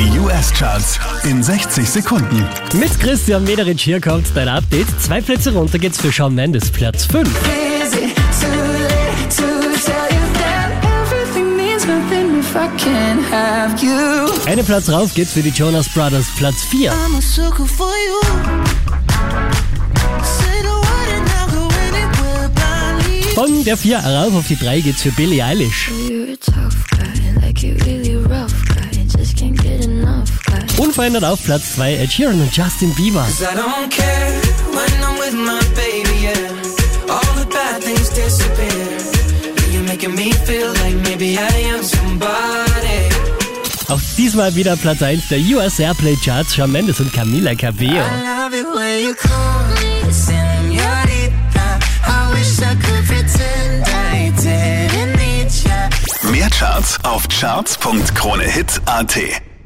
Die US-Charts in 60 Sekunden. Mit Christian Mederich hier kommt dein Update. Zwei Plätze runter geht's für Shawn Mendes, Platz 5. Is it too late to tell you that everything means nothing if I can't have you? Einen Platz rauf geht's für die Jonas Brothers, Platz 4. I'm a sucker for you. Say the word and I'll go anywhere blindly. Von der 4 rauf auf die 3 geht's für Billie Eilish. You're Unverändert auf Platz 2 Ed Sheeran und Justin Bieber. Auch diesmal wieder Platz 1 der US Airplay Charts, Shawn Mendes und Camila Cabello. Mehr Charts auf charts.kronehit.at.